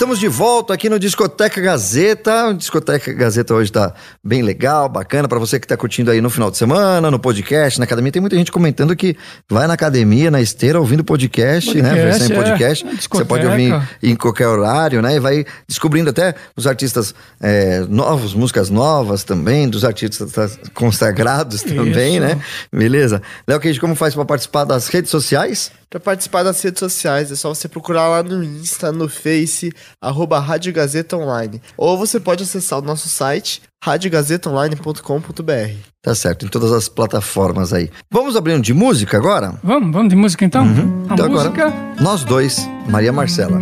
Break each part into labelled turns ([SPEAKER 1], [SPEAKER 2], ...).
[SPEAKER 1] Estamos de volta aqui no Discoteca Gazeta. O Discoteca Gazeta hoje tá bem legal, bacana para você que tá curtindo aí no final de semana, no podcast, na academia. Tem muita gente comentando que vai na academia, na esteira, ouvindo podcast, né?
[SPEAKER 2] Podcast,
[SPEAKER 1] Versão em
[SPEAKER 2] é.
[SPEAKER 1] podcast.
[SPEAKER 2] Discoteca.
[SPEAKER 1] Você pode ouvir em qualquer horário, né? E vai descobrindo até os artistas é, novos, músicas novas também, dos artistas consagrados também,
[SPEAKER 2] Isso.
[SPEAKER 1] né? Beleza? Léo Cage, como faz para participar das redes sociais?
[SPEAKER 3] Para participar das redes sociais, é só você procurar lá no Insta, no Face, arroba Rádio Gazeta Online. Ou você pode acessar o nosso site, radiogazetaonline.com.br.
[SPEAKER 1] Tá certo, em todas as plataformas aí. Vamos abrindo de música agora?
[SPEAKER 2] Vamos, vamos de música então? A
[SPEAKER 1] Então
[SPEAKER 2] música.
[SPEAKER 1] agora, nós dois, Maria Marcela.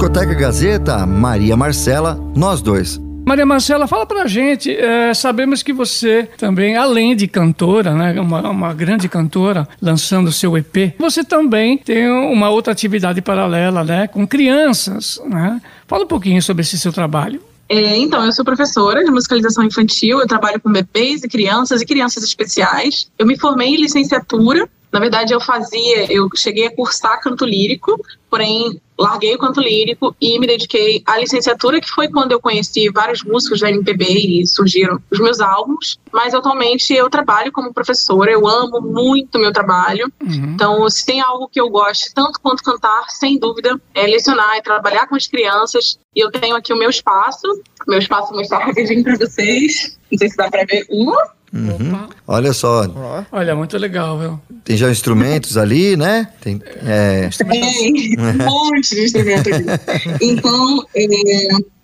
[SPEAKER 4] Discoteca Gazeta,
[SPEAKER 1] Maria Marcela, nós dois.
[SPEAKER 2] Maria Marcela, fala pra gente. é, sabemos que você também, além de cantora, né, uma, uma grande cantora, lançando seu EP, você também tem uma outra atividade paralela, né, com crianças, né? Fala um pouquinho sobre esse seu trabalho.
[SPEAKER 5] É, então, eu sou professora de musicalização infantil, eu trabalho com bebês e crianças e crianças especiais. Eu me formei em licenciatura. Na verdade, eu fazia, eu cheguei a cursar canto lírico, porém larguei o canto lírico e me dediquei à licenciatura, que foi quando eu conheci vários músicos da MPB e surgiram os meus álbuns. Mas atualmente eu trabalho como professora, eu amo muito meu trabalho.
[SPEAKER 2] Uhum.
[SPEAKER 5] Então, se tem algo que eu gosto tanto quanto cantar, sem dúvida, é lecionar, é trabalhar com as crianças. E eu tenho aqui o meu espaço, meu espaço vou mostrar rapidinho para vocês. Não sei se dá para ver. Uh,
[SPEAKER 6] Uhum. Olha só,
[SPEAKER 2] Olha, muito legal, viu?
[SPEAKER 6] tem já instrumentos ali, né? Tem, é,
[SPEAKER 5] Tem um monte de instrumento aqui. Então, é,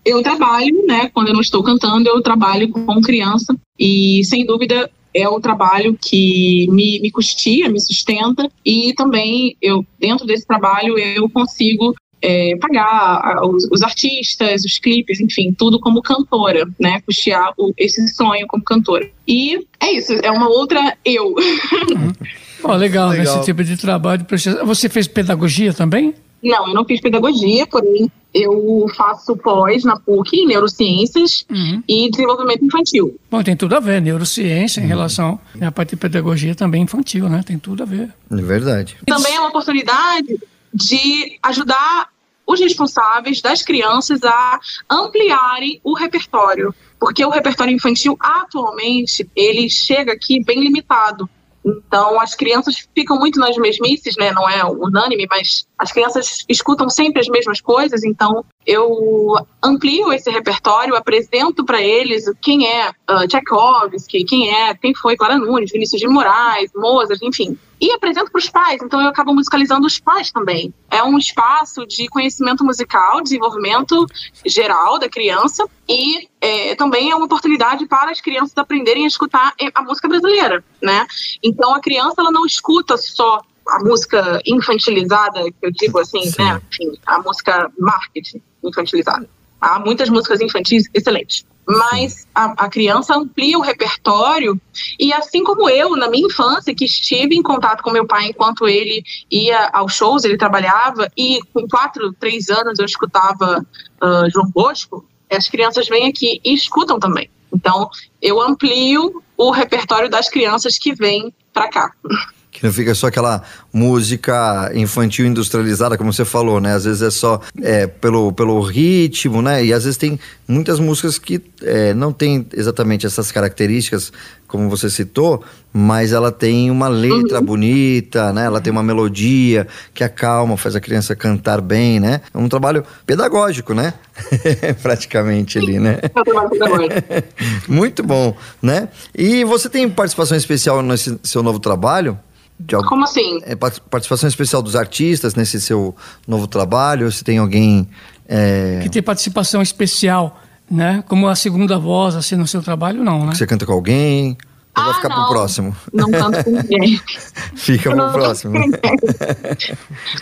[SPEAKER 5] eu trabalho, né? Quando eu não estou cantando, eu trabalho com criança e, sem dúvida, é o trabalho que me, me custia, me sustenta e também eu dentro desse trabalho eu consigo é, pagar os, os artistas, os clipes, enfim, tudo como cantora, né? Custear o- esse sonho como cantora. E é isso, é uma outra eu.
[SPEAKER 2] Ó, legal,
[SPEAKER 3] Legal.
[SPEAKER 2] nesse tipo de trabalho. Você fez pedagogia também?
[SPEAKER 5] Não, eu não fiz pedagogia, porém eu faço pós na PUC em neurociências
[SPEAKER 2] Uhum.
[SPEAKER 5] e desenvolvimento infantil.
[SPEAKER 2] Bom, tem tudo a ver, neurociência
[SPEAKER 6] Uhum.
[SPEAKER 2] em relação à parte de pedagogia também infantil, né? Tem tudo a ver.
[SPEAKER 6] é verdade.
[SPEAKER 5] Também é uma oportunidade de ajudar os responsáveis das crianças a ampliarem o repertório, porque o repertório infantil atualmente ele chega aqui bem limitado. Então as crianças ficam muito nas mesmices, né? Não é unânime, mas as crianças escutam sempre as mesmas coisas. Então eu amplio esse repertório, apresento para eles quem é uh, Tchaikovsky, quem é, quem foi Clara Nunes, Vinícius de Moraes, Mozart, enfim. E apresento para os pais, então eu acabo musicalizando os pais também. É um espaço de conhecimento musical, desenvolvimento geral da criança e é, também é uma oportunidade para as crianças aprenderem a escutar a música brasileira, né? Então a criança ela não escuta só a música infantilizada, que eu digo assim,
[SPEAKER 6] Sim.
[SPEAKER 5] né? Enfim, a música marketing infantilizada. Há muitas músicas infantis excelentes. Mas a, a criança amplia o repertório e assim como eu, na minha infância, que estive em contato com meu pai enquanto ele ia aos shows, ele trabalhava, e com quatro, três anos eu escutava ah, João Bosco, as crianças vêm aqui e escutam também. Então, eu amplio o repertório das crianças que vêm para cá.
[SPEAKER 6] Que não fica só aquela música infantil industrializada, como você falou, né? Às vezes é só é, pelo, pelo ritmo, né? E às vezes tem muitas músicas que é, não tem exatamente essas características, como você citou, mas ela tem uma letra bonita, né? Ela tem uma melodia que acalma, faz a criança cantar bem, né? É um trabalho pedagógico, né? Praticamente ali, né?
[SPEAKER 5] Agora.
[SPEAKER 6] Muito bom, né? E você tem participação especial nesse seu novo trabalho? De algum-
[SPEAKER 5] Como assim?
[SPEAKER 6] é, part- participação especial dos artistas nesse seu novo trabalho? Se tem alguém. é,
[SPEAKER 2] Que tem participação especial, né? Como a segunda voz, assim, no seu trabalho, não, né?
[SPEAKER 6] você canta com alguém? Ou vai
[SPEAKER 5] Ah,
[SPEAKER 6] ficar pro
[SPEAKER 5] não.
[SPEAKER 6] próximo?
[SPEAKER 5] Não canto com ninguém.
[SPEAKER 6] Fica pro próximo.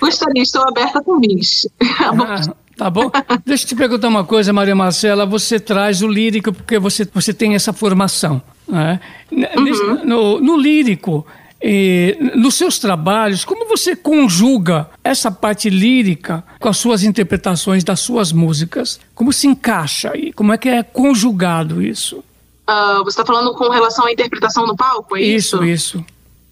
[SPEAKER 5] Gostaria, estou aberta com bis.
[SPEAKER 2] Ah, tá bom? Deixa eu te perguntar uma coisa, Maria Marcela. Você traz o lírico porque você, você tem essa formação. Né? Nesse- no, no lírico, eh, nos seus trabalhos, como você conjuga essa parte lírica com as suas interpretações das suas músicas? Como se encaixa aí? Como é que é conjugado isso?
[SPEAKER 5] Ah, você está falando com relação à interpretação no palco, é isso?
[SPEAKER 2] Isso, isso.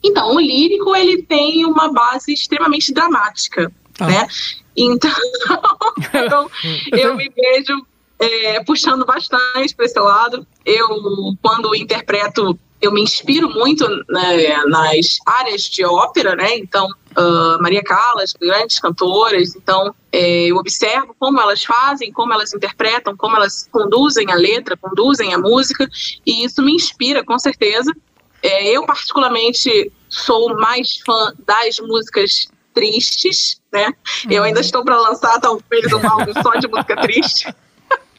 [SPEAKER 5] Então, o lírico, ele tem uma base extremamente dramática,
[SPEAKER 2] Tá.
[SPEAKER 5] né? Então, eu, eu me vejo é, puxando bastante para esse lado. Eu, quando interpreto, eu me inspiro muito né, nas áreas de ópera, né? Então, ah, Maria Callas, grandes cantoras. Então, é, eu observo como elas fazem, como elas interpretam, como elas conduzem a letra, conduzem a música, e isso me inspira, com certeza. É, eu, particularmente, sou mais fã das músicas tristes, né? Eu ainda estou para lançar, talvez, um álbum só de música triste.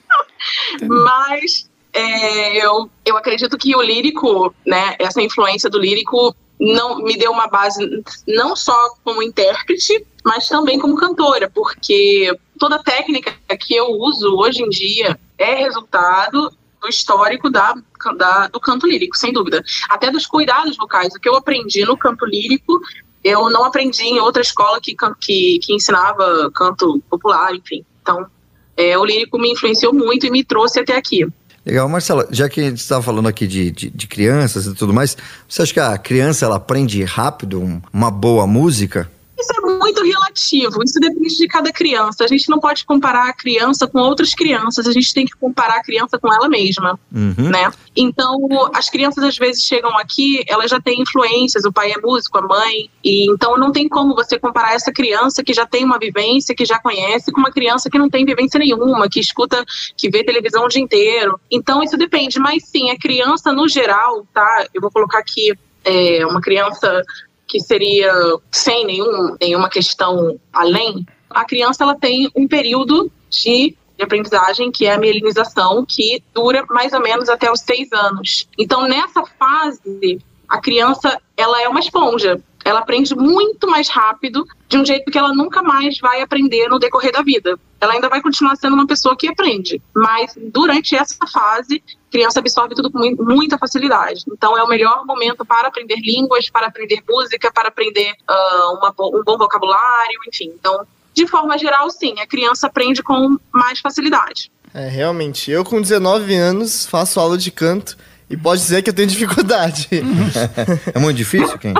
[SPEAKER 5] Mas é, eu, eu acredito que o lírico, né, essa influência do lírico não me deu uma base não só como intérprete, mas também como cantora, porque toda técnica que eu uso hoje em dia é resultado do histórico da, da- do canto lírico, sem dúvida. Até dos cuidados vocais. O que eu aprendi no canto lírico, eu não aprendi em outra escola que, que, que ensinava canto popular, enfim. Então, é, o lírico me influenciou muito e me trouxe até aqui.
[SPEAKER 6] Legal, Marcela, já que a gente estava falando aqui de, de, de crianças e tudo mais, você acha que a criança ela aprende rápido um- uma boa música?
[SPEAKER 5] Isso é muito relativo, isso depende de cada criança. A gente não pode comparar a criança com outras crianças, a gente tem que comparar a criança com ela mesma,
[SPEAKER 6] Uhum.
[SPEAKER 5] né? Então, as crianças às vezes chegam aqui, elas já têm influências, o pai é músico, a mãe, e então não tem como você comparar essa criança que já tem uma vivência, que já conhece, com uma criança que não tem vivência nenhuma, que escuta, que vê televisão o dia inteiro. Então, isso depende, mas sim, a criança no geral, tá? Eu vou colocar aqui é, uma criança que seria sem nenhum, nenhuma questão além, a criança ela tem um período de, de aprendizagem que é a mielinização, que dura mais ou menos até os seis anos. Então, nessa fase, a criança ela é uma esponja. Ela aprende muito mais rápido, de um jeito que ela nunca mais vai aprender no decorrer da vida. Ela ainda vai continuar sendo uma pessoa que aprende, mas durante essa fase, a criança absorve tudo com mui- muita facilidade. Então, é o melhor momento para aprender línguas, para aprender música, para aprender ah, uma um bom vocabulário, enfim. Então, de forma geral, sim, a criança aprende com mais facilidade.
[SPEAKER 3] É, realmente. Eu, com 19 anos, faço aula de canto e pode dizer que eu tenho dificuldade.
[SPEAKER 6] É muito difícil, quem?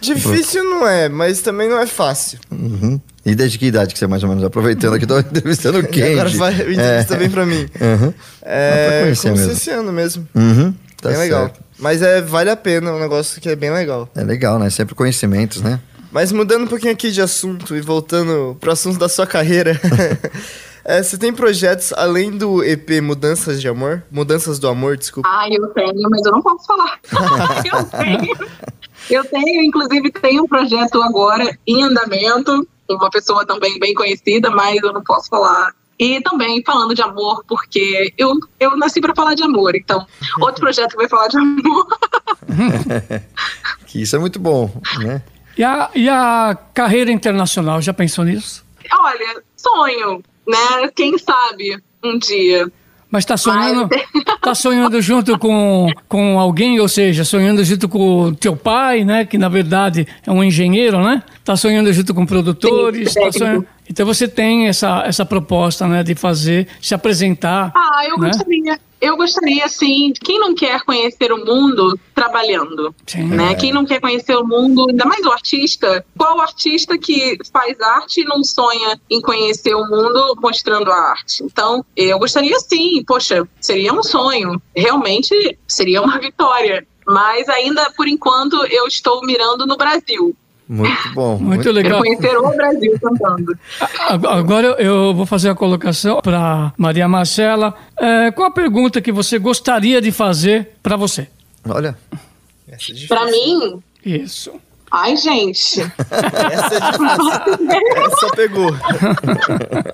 [SPEAKER 3] Difícil não é, mas também não é fácil.
[SPEAKER 6] Uhum. E desde que idade que você mais ou menos aproveitando aqui, tô entrevistando o Kendi.
[SPEAKER 3] agora vai entrevista bem pra mim.
[SPEAKER 6] Uhum.
[SPEAKER 3] É,
[SPEAKER 6] pra mesmo.
[SPEAKER 3] esse ano mesmo.
[SPEAKER 6] Uhum. Tá
[SPEAKER 3] bem legal.
[SPEAKER 6] certo.
[SPEAKER 3] Mas é, vale a pena, é um negócio que é bem legal.
[SPEAKER 6] É legal, né? Sempre conhecimentos, né?
[SPEAKER 3] Mas mudando um pouquinho aqui de assunto e voltando pro assunto da sua carreira. é, você tem projetos além do EP Mudanças de Amor? Mudanças do Amor, desculpa.
[SPEAKER 5] Ah, eu tenho, mas eu não posso falar. eu tenho. Eu tenho, inclusive, tenho um projeto agora em andamento, com uma pessoa também bem conhecida, mas eu não posso falar. E também falando de amor, porque eu, eu nasci para falar de amor, então outro projeto que vai falar de amor.
[SPEAKER 6] Que isso é muito bom, né?
[SPEAKER 2] E a, e a carreira internacional, já pensou nisso?
[SPEAKER 5] Olha, sonho, né? Quem sabe um dia.
[SPEAKER 2] Mas está sonhando,
[SPEAKER 5] Mas-
[SPEAKER 2] tá sonhando junto com, com alguém, ou seja, sonhando junto com o teu pai, né? Que na verdade é um engenheiro, né? Tá sonhando junto com produtores.
[SPEAKER 5] Sim,
[SPEAKER 2] tá sonhando- Então você tem essa, essa proposta, né? De fazer, se apresentar.
[SPEAKER 5] Ah, eu
[SPEAKER 2] né?
[SPEAKER 5] gostaria. Eu gostaria, sim. Quem não quer conhecer o mundo trabalhando?
[SPEAKER 2] Sim.
[SPEAKER 5] Né? Quem não quer conhecer o mundo, ainda mais o artista? Qual artista que faz arte e não sonha em conhecer o mundo mostrando a arte? Então, eu gostaria sim. Poxa, seria um sonho. Realmente seria uma vitória. Mas ainda, por enquanto, eu estou mirando no Brasil.
[SPEAKER 6] Muito bom.
[SPEAKER 2] Muito
[SPEAKER 5] Quero
[SPEAKER 2] legal.
[SPEAKER 5] conhecer o Brasil cantando.
[SPEAKER 2] Ag- Agora eu vou fazer a colocação para Maria Marcela. É, qual a pergunta que você gostaria de fazer para você?
[SPEAKER 6] Olha,
[SPEAKER 3] Essa é difícil.
[SPEAKER 5] Pra mim,
[SPEAKER 2] Isso.
[SPEAKER 5] ai, gente.
[SPEAKER 3] Essa é difícil. Essa pegou.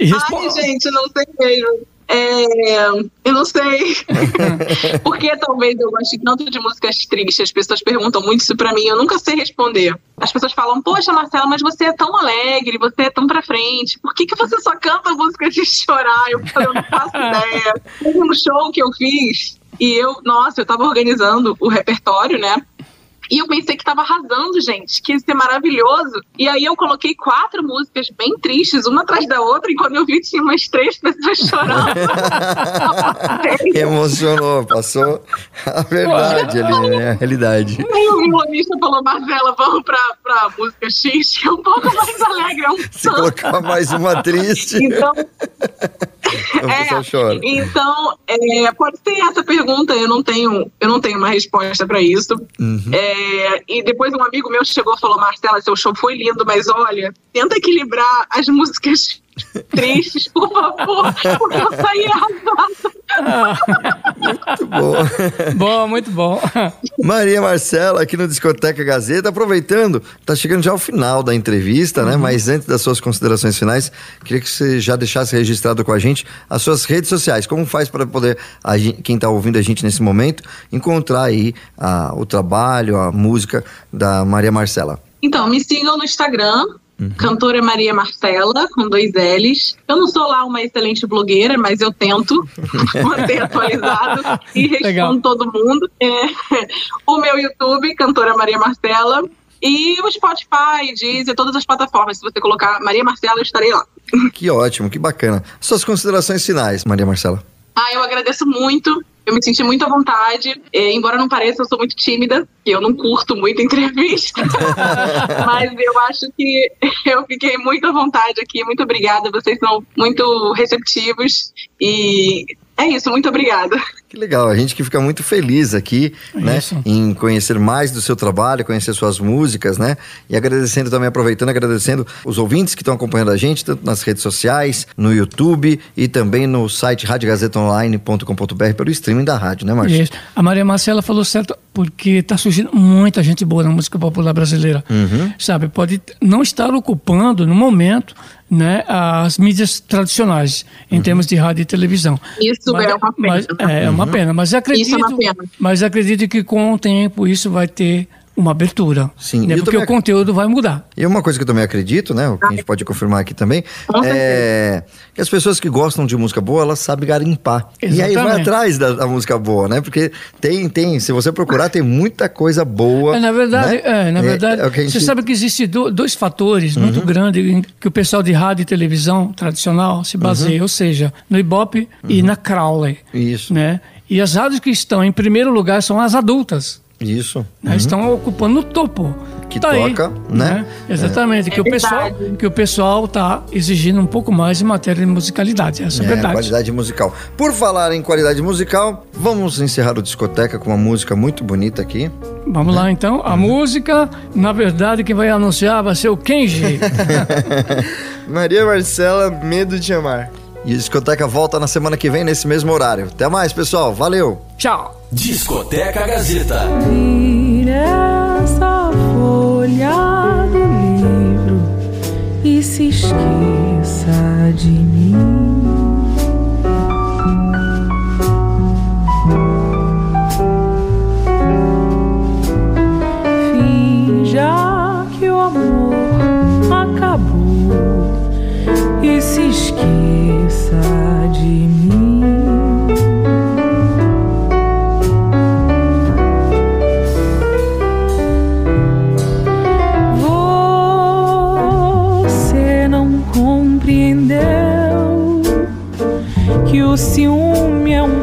[SPEAKER 5] Ai, gente, não sei mesmo. É, eu não sei. Porque talvez eu goste tanto de músicas tristes. As pessoas perguntam muito isso pra mim. Eu nunca sei responder. As pessoas falam: Poxa, Marcela, mas você é tão alegre, você é tão pra frente. Por que, que você só canta música de chorar? Eu Eu não faço ideia. Teve um show que eu fiz e eu, nossa, eu tava organizando o repertório, né? E eu pensei que tava arrasando, gente, que ia ser maravilhoso. E aí eu coloquei quatro músicas bem tristes, uma atrás da outra, e quando eu vi, tinha umas três pessoas chorando.
[SPEAKER 6] emocionou, passou a verdade ali, né? A realidade.
[SPEAKER 5] Aí o violonista falou, Marcela, vamos pra, pra música X, que é um pouco mais alegre, é um
[SPEAKER 6] Se colocar mais uma triste,
[SPEAKER 5] Então,
[SPEAKER 6] chora.
[SPEAKER 5] Então, é, pode ser essa pergunta, eu não tenho, eu não tenho uma resposta para isso.
[SPEAKER 6] Uhum.
[SPEAKER 5] É, e depois um amigo meu chegou e falou: Marcela, seu show foi lindo, mas olha, tenta equilibrar as músicas tristes, por favor, porque eu saí arrasada.
[SPEAKER 6] Muito bom.
[SPEAKER 2] Bom, muito bom.
[SPEAKER 6] Maria Marcela, aqui no Discoteca Gazeta, aproveitando, tá chegando já ao final da entrevista, né? Mas antes das suas considerações finais, queria que você já deixasse registrado com a gente as suas redes sociais. Como faz para poder, a gen- quem tá ouvindo a gente nesse momento, encontrar aí a- o trabalho, a música da Maria Marcela?
[SPEAKER 5] Então, me sigam no Instagram, cantora Maria Marcela, com dois L's. Eu não sou lá uma excelente blogueira, mas eu tento manter atualizado e respondo
[SPEAKER 2] Legal.
[SPEAKER 5] todo mundo. É, o meu YouTube, cantora Maria Marcela. E o Spotify, Deezer, todas as plataformas. Se você colocar Maria Marcela, eu estarei lá.
[SPEAKER 6] Que ótimo, que bacana. Suas considerações finais, Maria Marcela.
[SPEAKER 5] Ah, eu agradeço muito. Eu me senti muito à vontade. É, embora não pareça, eu sou muito tímida, e eu não curto muito entrevista. Mas eu acho que eu fiquei muito à vontade aqui. Muito obrigada. Vocês são muito receptivos. E é isso, muito obrigada.
[SPEAKER 6] Que legal, a gente que fica muito feliz aqui, né,
[SPEAKER 2] Isso.
[SPEAKER 6] em conhecer mais do seu trabalho, conhecer suas músicas, né, e agradecendo também, aproveitando, agradecendo os ouvintes que estão acompanhando a gente, tanto nas redes sociais, no YouTube e também no site radiogazetaonline.com.br pelo streaming da rádio, né, Márcio?
[SPEAKER 2] Isso. A Maria Marcela falou certo, porque está surgindo muita gente boa na música popular brasileira.
[SPEAKER 6] Uhum.
[SPEAKER 2] Sabe, pode não estar ocupando, no momento, né, as mídias tradicionais, em
[SPEAKER 6] Uhum.
[SPEAKER 2] termos de rádio e televisão.
[SPEAKER 5] Isso é uma pena.
[SPEAKER 2] Mas, é uma pena, mas acredito,
[SPEAKER 5] Isso é uma pena.
[SPEAKER 2] mas acredito que com o tempo isso vai ter uma abertura.
[SPEAKER 6] Sim,
[SPEAKER 2] né, porque
[SPEAKER 6] também
[SPEAKER 2] o conteúdo vai mudar.
[SPEAKER 6] E uma coisa que eu também acredito, né? O que a gente pode confirmar aqui também, é que as pessoas que gostam de música boa, elas sabem garimpar. E aí vai
[SPEAKER 2] Exatamente.
[SPEAKER 6] atrás da, da música boa, né? Porque tem, tem, se você procurar, tem muita coisa boa.
[SPEAKER 2] É, na verdade,
[SPEAKER 6] né?
[SPEAKER 2] é, na
[SPEAKER 6] É-
[SPEAKER 2] verdade
[SPEAKER 6] é gente- Uhum.
[SPEAKER 2] você sabe que existem do- dois fatores muito grandes em que o pessoal de rádio e televisão tradicional se baseia,
[SPEAKER 6] Uhum.
[SPEAKER 2] ou seja, no Ibope e na Crowley.
[SPEAKER 6] Isso,
[SPEAKER 2] Né? E as rádios que estão em primeiro lugar são as adultas.
[SPEAKER 6] Isso.
[SPEAKER 2] né? Estão ocupando o topo.
[SPEAKER 6] Uhum. Que
[SPEAKER 2] Tá aí,
[SPEAKER 6] toca, né?
[SPEAKER 2] Exatamente, que,
[SPEAKER 5] É
[SPEAKER 2] o pessoal,
[SPEAKER 5] verdade.
[SPEAKER 2] que o pessoal está exigindo um pouco mais em matéria de musicalidade. Essa é, a
[SPEAKER 6] É,
[SPEAKER 2] verdade.
[SPEAKER 6] qualidade musical. Por falar em qualidade musical, vamos encerrar o discoteca com uma música muito bonita aqui.
[SPEAKER 2] Vamos lá então.
[SPEAKER 6] Uhum.
[SPEAKER 2] A música, na verdade, quem vai anunciar vai ser o Kenji.
[SPEAKER 3] Maria Marcela, Medo de Amar.
[SPEAKER 6] E a discoteca volta na semana que vem, nesse mesmo horário. Até mais, pessoal. Valeu!
[SPEAKER 2] Tchau.
[SPEAKER 4] Discoteca Gazeta.
[SPEAKER 1] Essa folha do livro e se esqueça de mim. Finja que o amor acabou e se esqueça ciúme é um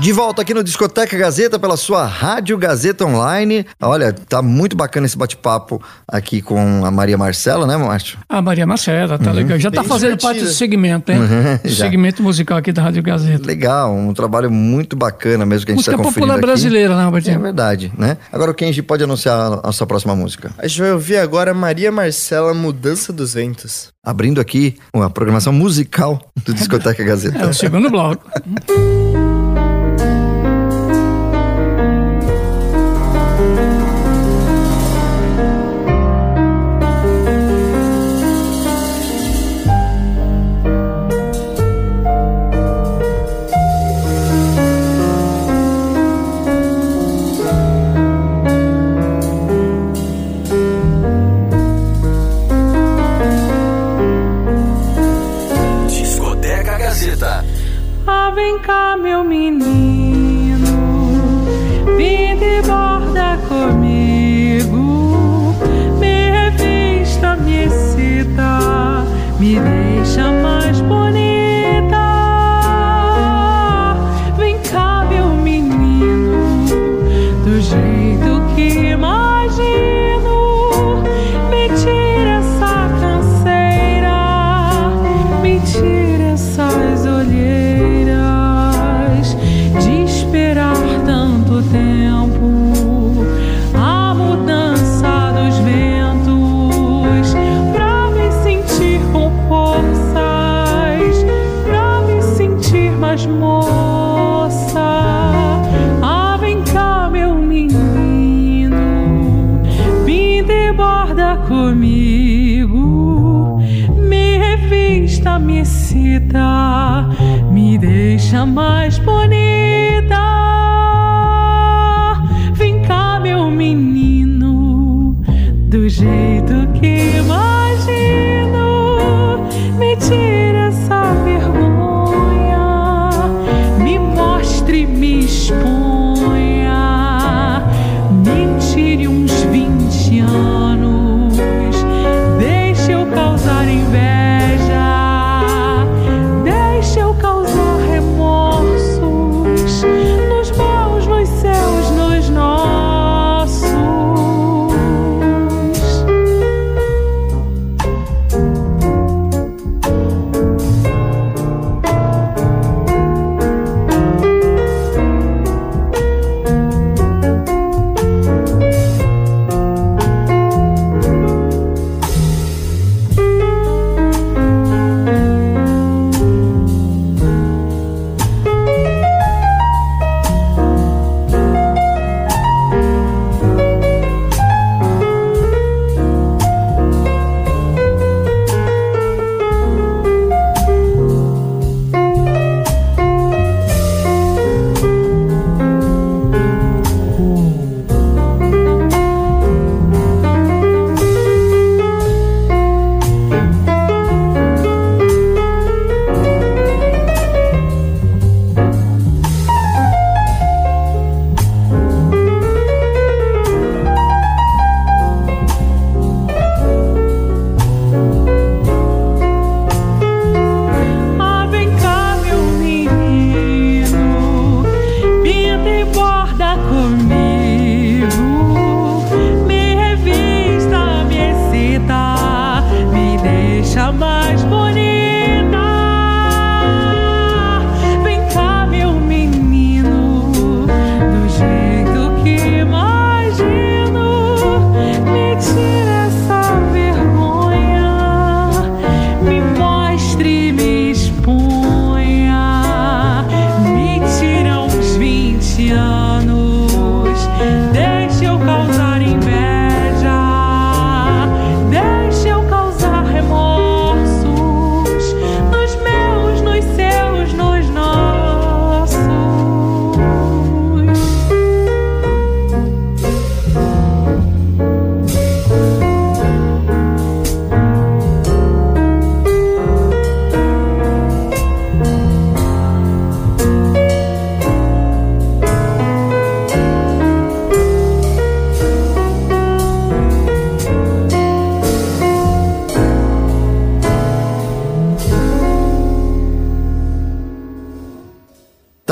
[SPEAKER 6] De volta aqui no Discoteca Gazeta pela sua Rádio Gazeta Online. Olha, tá muito bacana esse bate-papo aqui com a Maria Marcela, né, Márcio?
[SPEAKER 1] A Maria Marcela, tá legal. Já tá
[SPEAKER 3] Bem
[SPEAKER 1] fazendo
[SPEAKER 3] divertida.
[SPEAKER 1] parte do segmento, hein? Do
[SPEAKER 6] já.
[SPEAKER 1] segmento musical aqui da Rádio Gazeta.
[SPEAKER 6] Legal, um trabalho muito bacana mesmo que a gente
[SPEAKER 1] Música
[SPEAKER 6] está conferindo
[SPEAKER 1] popular
[SPEAKER 6] aqui.
[SPEAKER 1] brasileira, né,
[SPEAKER 6] É
[SPEAKER 1] Robertinho?
[SPEAKER 6] verdade, né? Agora o Kenji pode anunciar a nossa próxima música.
[SPEAKER 3] A gente vai ouvir agora Maria Marcela Mudança dos Ventos.
[SPEAKER 6] Abrindo aqui uma programação musical do Discoteca
[SPEAKER 1] É
[SPEAKER 6] Gazeta.
[SPEAKER 1] o segundo bloco.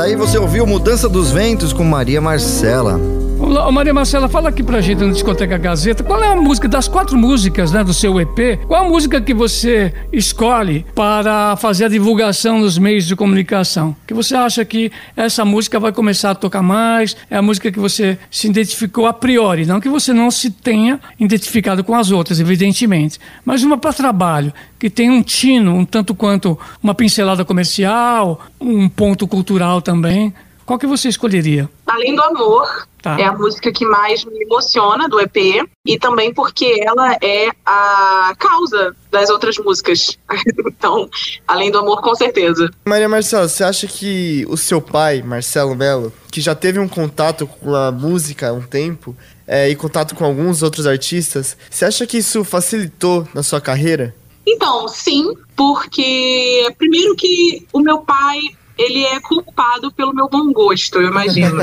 [SPEAKER 6] aí, você ouviu Mudança dos Ventos com Maria Marcela.
[SPEAKER 2] Maria Marcela, fala aqui pra gente na Discoteca Gazeta, qual é a música, das quatro músicas né, do seu EP, qual a música que você escolhe para fazer a divulgação nos meios de comunicação? Que você acha que essa música vai começar a tocar mais, é a música que você se identificou a priori, não que você não se tenha identificado com as outras, evidentemente, mas uma para trabalho, que tem um tino, um tanto quanto uma pincelada comercial, um ponto cultural também. Qual que você escolheria?
[SPEAKER 5] Além do Amor, tá. é a música que mais me emociona do EP e também porque ela é a causa das outras músicas. então, Além do Amor, com certeza.
[SPEAKER 3] Maria Marcela, você acha que o seu pai, Marcelo Melo, que já teve um contato com a música há um tempo, é, e contato com alguns outros artistas, você acha que isso facilitou na sua carreira?
[SPEAKER 5] Então, sim, porque primeiro que o meu pai ele é culpado pelo meu bom gosto, eu imagino.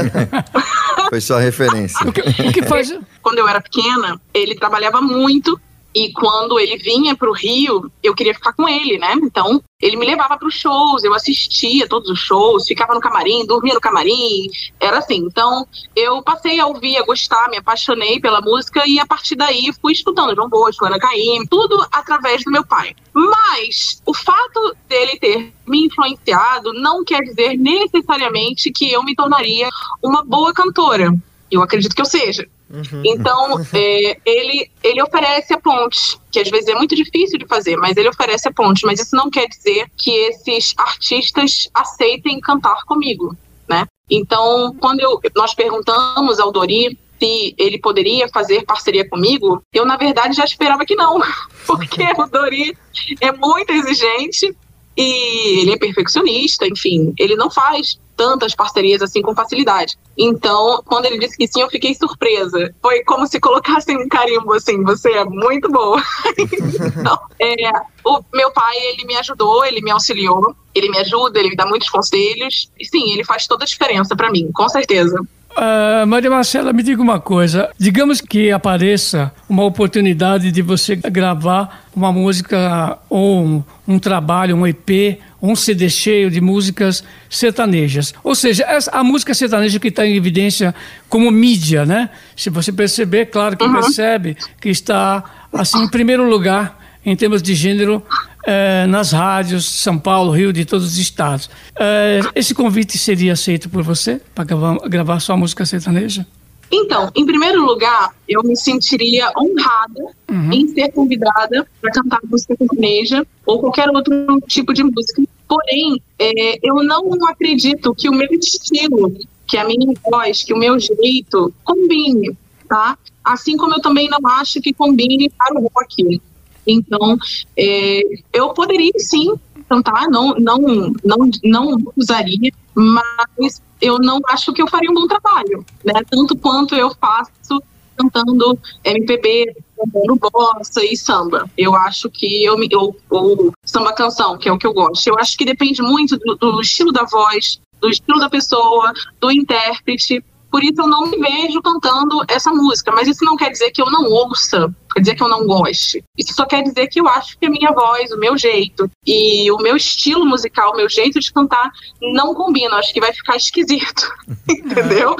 [SPEAKER 6] Foi sua referência.
[SPEAKER 2] o, que, o que faz?
[SPEAKER 5] Quando eu era pequena, ele trabalhava muito e quando ele vinha para o Rio, eu queria ficar com ele, né? Então, ele me levava para os shows, eu assistia todos os shows, ficava no camarim, dormia no camarim, era assim. Então, eu passei a ouvir, a gostar, me apaixonei pela música e a partir daí fui estudando João Bosco, Ana Caymmi, tudo através do meu pai. Mas o fato dele ter me influenciado não quer dizer necessariamente que eu me tornaria uma boa cantora. Eu acredito que eu seja. Uhum. Então, é, ele, ele oferece a ponte, que às vezes é muito difícil de fazer, mas ele oferece a ponte. Mas isso não quer dizer que esses artistas aceitem cantar comigo, né? Então, quando eu, nós perguntamos ao Dori se ele poderia fazer parceria comigo, eu, na verdade, já esperava que não, porque o Dori é muito exigente e ele é perfeccionista, enfim, ele não faz tantas parcerias assim com facilidade. Então, quando ele disse que sim, eu fiquei surpresa. Foi como se colocassem um carimbo assim, você é muito boa. então, é, o meu pai, ele me ajudou, ele me auxiliou, ele me ajuda, ele me dá muitos conselhos. E sim, ele faz toda a diferença para mim, com certeza.
[SPEAKER 2] Uh, Maria Marcela, me diga uma coisa. Digamos que apareça uma oportunidade de você gravar uma música ou um, um trabalho, um EP, um CD cheio de músicas sertanejas. Ou seja, essa, a música sertaneja que está em evidência como mídia, né? Se você perceber, claro que uhum. percebe que está assim em primeiro lugar em termos de gênero é, nas rádios São Paulo, Rio, de todos os estados. É, esse convite seria aceito por você para gravar, gravar sua música sertaneja?
[SPEAKER 5] Então, em primeiro lugar, eu me sentiria honrada uhum. em ser convidada para cantar música sertaneja ou qualquer outro tipo de música. Porém, é, eu não acredito que o meu estilo, que a minha voz, que o meu jeito combine, tá? Assim como eu também não acho que combine para o rock. Então, é, eu poderia sim cantar, não, não, não, não usaria, mas eu não acho que eu faria um bom trabalho, né? Tanto quanto eu faço cantando MPB, cantando bossa e samba. Eu acho que eu me. Ou, ou samba canção, que é o que eu gosto. Eu acho que depende muito do, do estilo da voz, do estilo da pessoa, do intérprete. Por isso eu não me vejo cantando essa música, mas isso não quer dizer que eu não ouça, quer dizer que eu não goste. Isso só quer dizer que eu acho que a minha voz, o meu jeito e o meu estilo musical, o meu jeito de cantar não combina. Acho que vai ficar esquisito, entendeu?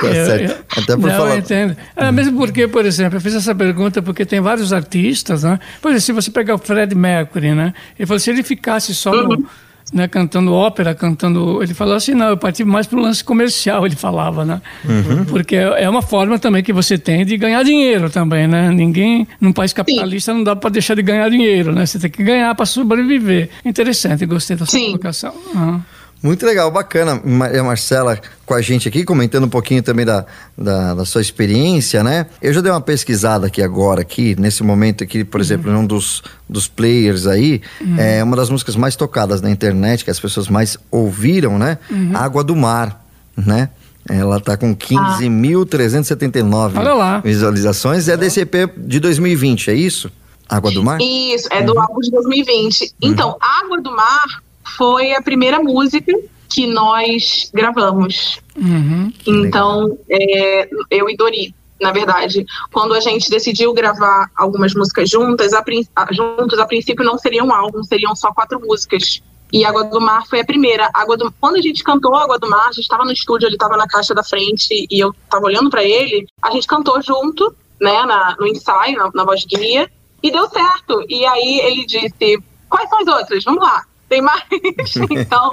[SPEAKER 6] Tá certo. Até por
[SPEAKER 2] não,
[SPEAKER 6] falar.
[SPEAKER 2] Eu entendo. É, mesmo porque, por exemplo, eu fiz essa pergunta porque tem vários artistas, né? Por exemplo, se você pegar o Fred Mercury, né? Ele falou se ele ficasse só no uhum né, cantando ópera, cantando. Ele falou assim: não, eu parti mais para o lance comercial, ele falava, né? Uhum. Porque é uma forma também que você tem de ganhar dinheiro também, né? Ninguém, num país capitalista, Sim. não dá para deixar de ganhar dinheiro, né? Você tem que ganhar para sobreviver. Interessante, gostei da sua Sim. colocação. Uhum.
[SPEAKER 6] Muito legal, bacana. Maria Marcela com a gente aqui, comentando um pouquinho também da, da, da, sua experiência, né? Eu já dei uma pesquisada aqui agora, aqui, nesse momento aqui, por exemplo, uhum. um dos, dos players aí, uhum. é uma das músicas mais tocadas na internet, que as pessoas mais ouviram, né? Uhum. Água do Mar, né? Ela tá com 15.379 ah. visualizações. É desse EP de 2020, é isso? Água do Mar?
[SPEAKER 5] Isso, é do uhum. álbum de 2020. Então, Água do Mar foi a primeira música que nós gravamos.
[SPEAKER 2] Uhum,
[SPEAKER 5] então, é, eu e Dori, na verdade, quando a gente decidiu gravar algumas músicas juntas, a, a, juntos, a princípio não seria um álbum, seriam só quatro músicas. E Água do Mar foi a primeira. Água do... Quando a gente cantou Água do Mar, a gente estava no estúdio, ele estava na caixa da frente e eu estava olhando para ele. A gente cantou junto, né, na, no ensaio, na, na voz guia, e deu certo. E aí ele disse: Quais são as outras? Vamos lá, tem mais. então,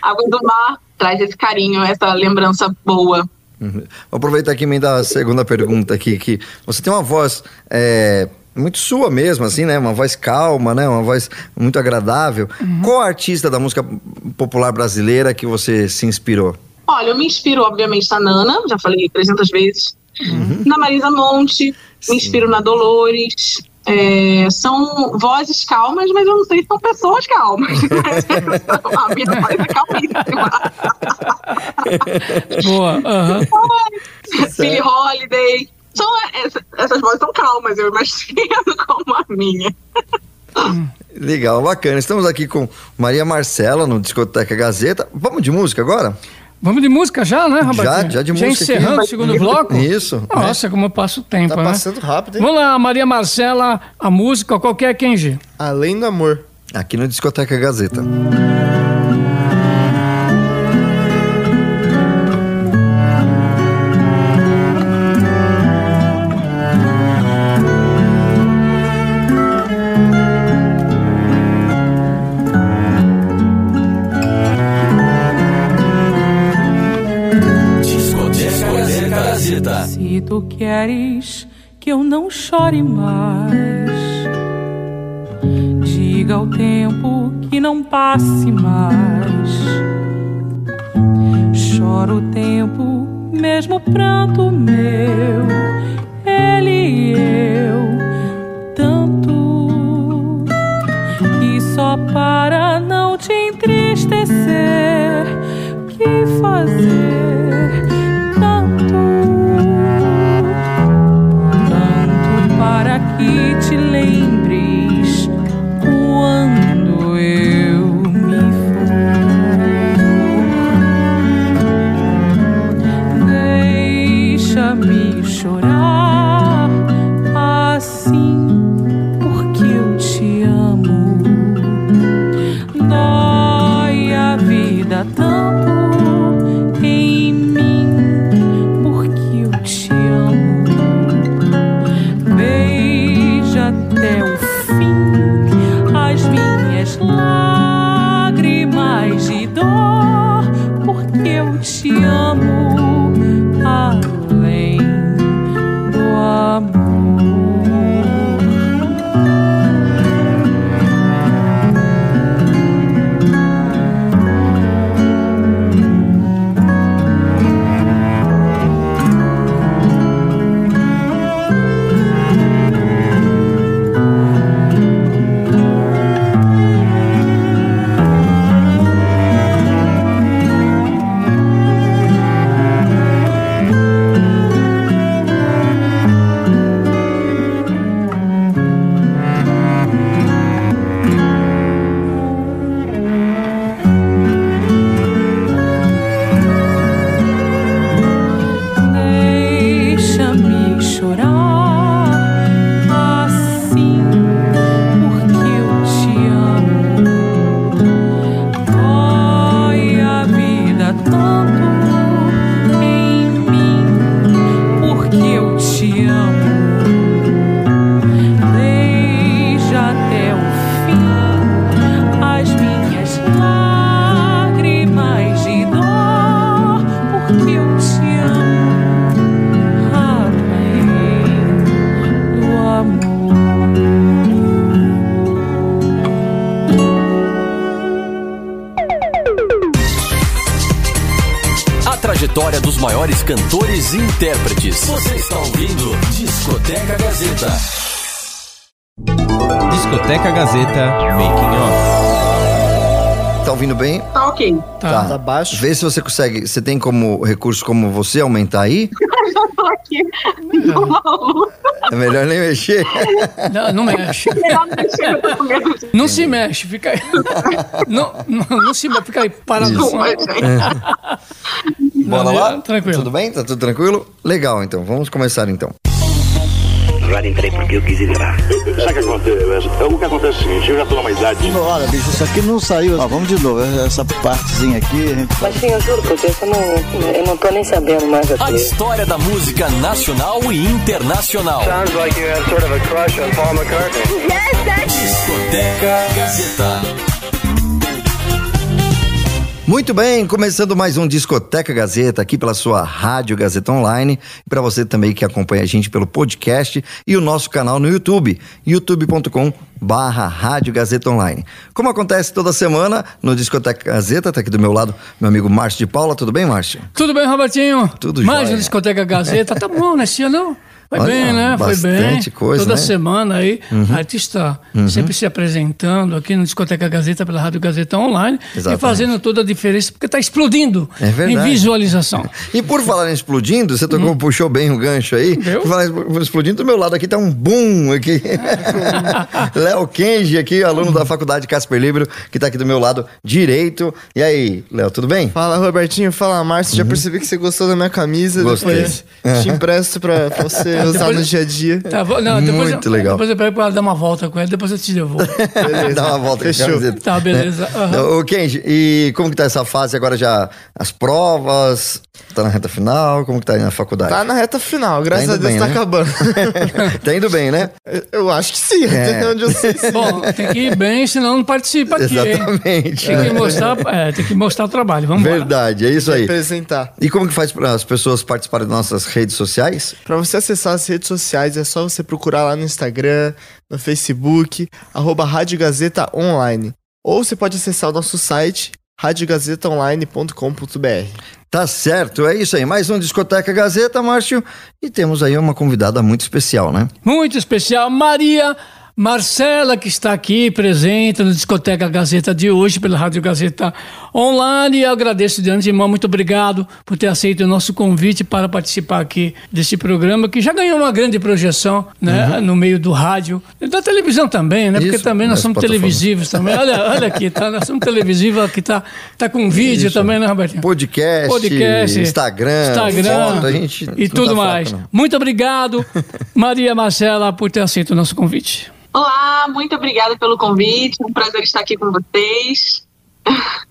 [SPEAKER 5] Água do Mar traz esse carinho, essa lembrança boa.
[SPEAKER 6] Uhum. Vou aproveitar aqui e emendar a segunda pergunta aqui, que você tem uma voz é, muito sua mesmo, assim, né? Uma voz calma, né? Uma voz muito agradável. Qual artista da música popular brasileira que você se inspirou?
[SPEAKER 5] Olha, eu me inspiro, obviamente, na Nana, já falei 300 vezes. Na Marisa Monte, me inspiro na Dolores. É, são vozes calmas, mas eu não sei se são pessoas calmas. a minha voz é calmíssima.
[SPEAKER 2] Boa. aham.
[SPEAKER 5] Billie Holiday. São, essa- essas vozes são calmas, eu imagino como a minha.
[SPEAKER 6] Legal, bacana. Estamos aqui com Maria Marcela no Discoteca Gazeta. Vamos de música agora?
[SPEAKER 2] Vamos de música já, né, Robertinho?
[SPEAKER 6] Já, já de música aqui.
[SPEAKER 2] encerrando o segundo bloco?
[SPEAKER 6] Isso.
[SPEAKER 2] Nossa, como passa o tempo,
[SPEAKER 3] Tá
[SPEAKER 2] né?
[SPEAKER 3] passando rápido, hein?
[SPEAKER 2] Vamos lá, Maria Marcela, a música, qualquer Kenji.
[SPEAKER 3] Além do amor.
[SPEAKER 6] Aqui no Discoteca Gazeta.
[SPEAKER 1] Se tu queres que eu não chore mais, diga ao tempo que não passe mais. Chora o tempo, mesmo pranto meu, ele e eu, tanto. E só para não te entristecer, que fazer
[SPEAKER 4] cantores e intérpretes. Você está ouvindo Discoteca Gazeta.
[SPEAKER 7] Discoteca Gazeta Making Off.
[SPEAKER 6] Tá ouvindo bem?
[SPEAKER 5] Tá ok.
[SPEAKER 2] Tá.
[SPEAKER 3] Tá baixo.
[SPEAKER 6] Vê se você consegue. Você tem como recurso como você aumentar aí?
[SPEAKER 5] Eu tô aqui luta.
[SPEAKER 6] É melhor nem mexer.
[SPEAKER 2] Não, não mexe.
[SPEAKER 5] Melhor não mexer, eu tô com medo de
[SPEAKER 2] Não se mexe, fica aí. Não, não, não se mexe, fica aí parado.
[SPEAKER 5] desculpa, gente.
[SPEAKER 6] Bora lá?
[SPEAKER 2] tranquilo.
[SPEAKER 6] Tudo bem? Tá tudo tranquilo? Legal, então. Vamos começar então.
[SPEAKER 8] Agora entrei porque eu quis entrar.
[SPEAKER 9] Sabe o que acontece? É o que acontece é o seguinte, eu já tô numa idade.
[SPEAKER 10] Olha, bicho, isso aqui não saiu. Ó, vamos de novo, essa partezinha aqui.
[SPEAKER 11] Mas sim, eu juro porque eu não, eu não tô nem sabendo mais aqui.
[SPEAKER 4] A história da música nacional e internacional.
[SPEAKER 12] Sounds like you have sort of a crush on Paul McCartney.
[SPEAKER 4] Yes, that's... Discoteca Gazeta.
[SPEAKER 6] Muito bem, começando mais um Discoteca Gazeta aqui pela sua Rádio Gazeta Online. E para você também que acompanha a gente pelo podcast e o nosso canal no YouTube, youtube.com barra Rádio Gazeta Online. Como acontece toda semana no Discoteca Gazeta, tá aqui do meu lado meu amigo Márcio de Paula. Tudo bem, Márcio?
[SPEAKER 2] Tudo bem, Robertinho?
[SPEAKER 6] Tudo
[SPEAKER 2] Mais
[SPEAKER 6] jóia.
[SPEAKER 2] um Discoteca Gazeta. Tá bom, né? Ano foi
[SPEAKER 6] Olha,
[SPEAKER 2] bem, né? Foi bem.
[SPEAKER 6] coisa,
[SPEAKER 2] Toda
[SPEAKER 6] né?
[SPEAKER 2] semana aí, artista sempre se apresentando aqui no Discoteca Gazeta pela Rádio Gazeta Online e
[SPEAKER 6] Exatamente.
[SPEAKER 2] fazendo toda a diferença, porque tá explodindo
[SPEAKER 6] É verdade.
[SPEAKER 2] em visualização.
[SPEAKER 6] E por falar em explodindo, você tocou, puxou bem o gancho aí. Por falar em explodindo, do meu lado aqui tá um boom aqui. Léo Kenji aqui, aluno da faculdade Casper Libro, que tá aqui do meu lado direito. E aí, Léo, tudo bem?
[SPEAKER 3] Fala, Robertinho. Fala, Márcio. Já percebi que você gostou da minha camisa.
[SPEAKER 6] Uhum. Gostei.
[SPEAKER 3] Depois te empresto pra pra você usar no dia a dia.
[SPEAKER 2] Tá? Não, depois
[SPEAKER 6] Muito
[SPEAKER 2] eu,
[SPEAKER 6] legal.
[SPEAKER 2] Depois eu pego pra ela dar uma volta com ela, depois eu te devolvo.
[SPEAKER 6] Dá uma volta
[SPEAKER 3] Fechou.
[SPEAKER 6] com a.
[SPEAKER 2] Tá, beleza. Aham.
[SPEAKER 6] Ô, Kenji, e como que tá essa fase agora já? As provas, tá na reta final, como que tá aí na faculdade?
[SPEAKER 3] Tá na reta final, graças
[SPEAKER 6] Tá
[SPEAKER 3] a Deus
[SPEAKER 6] bem,
[SPEAKER 3] tá
[SPEAKER 6] né?
[SPEAKER 3] acabando.
[SPEAKER 6] tá indo bem, né?
[SPEAKER 3] Eu acho que sim,
[SPEAKER 6] É.
[SPEAKER 3] até onde eu sei sim.
[SPEAKER 2] Bom, tem que ir bem, senão não participa aqui, hein?
[SPEAKER 6] Exatamente.
[SPEAKER 2] Tem que mostrar, é, tem que mostrar o trabalho. Vamos embora.
[SPEAKER 6] Verdade, é isso aí.
[SPEAKER 3] Representar.
[SPEAKER 6] E como que faz para as pessoas participarem das nossas redes sociais?
[SPEAKER 3] Pra você acessar as redes sociais, é só você procurar lá no Instagram, no Facebook, arroba Rádio Gazeta Online. Ou você pode acessar o nosso site, radiogazetaonline.com.br.
[SPEAKER 6] Tá certo, é isso aí. Mais um Discoteca Gazeta, Márcio. E temos aí uma convidada muito especial, né?
[SPEAKER 2] Muito especial, Maria Marcela, que está aqui presente no Discoteca Gazeta de hoje, pela Rádio Gazeta Online. Eu agradeço de antemão, muito obrigado por ter aceito o nosso convite para participar aqui desse programa, que já ganhou uma grande projeção né, no meio do rádio e da televisão também, né? Porque
[SPEAKER 6] Uhum. Isso,
[SPEAKER 2] também nós somos
[SPEAKER 6] plataformas.
[SPEAKER 2] televisivos também. Olha, olha aqui, tá? Nós somos televisivos, aqui tá, tá com vídeo
[SPEAKER 6] Isso.
[SPEAKER 2] também, né, Robertinho?
[SPEAKER 6] Podcast,
[SPEAKER 2] Podcast,
[SPEAKER 6] Instagram,
[SPEAKER 2] Instagram
[SPEAKER 6] foto, a gente
[SPEAKER 2] e tudo
[SPEAKER 6] tá
[SPEAKER 2] mais.
[SPEAKER 6] fraco.
[SPEAKER 2] Muito obrigado, Maria Marcela, por ter aceito o nosso convite.
[SPEAKER 5] Olá, muito obrigada pelo convite. É um prazer estar aqui com vocês.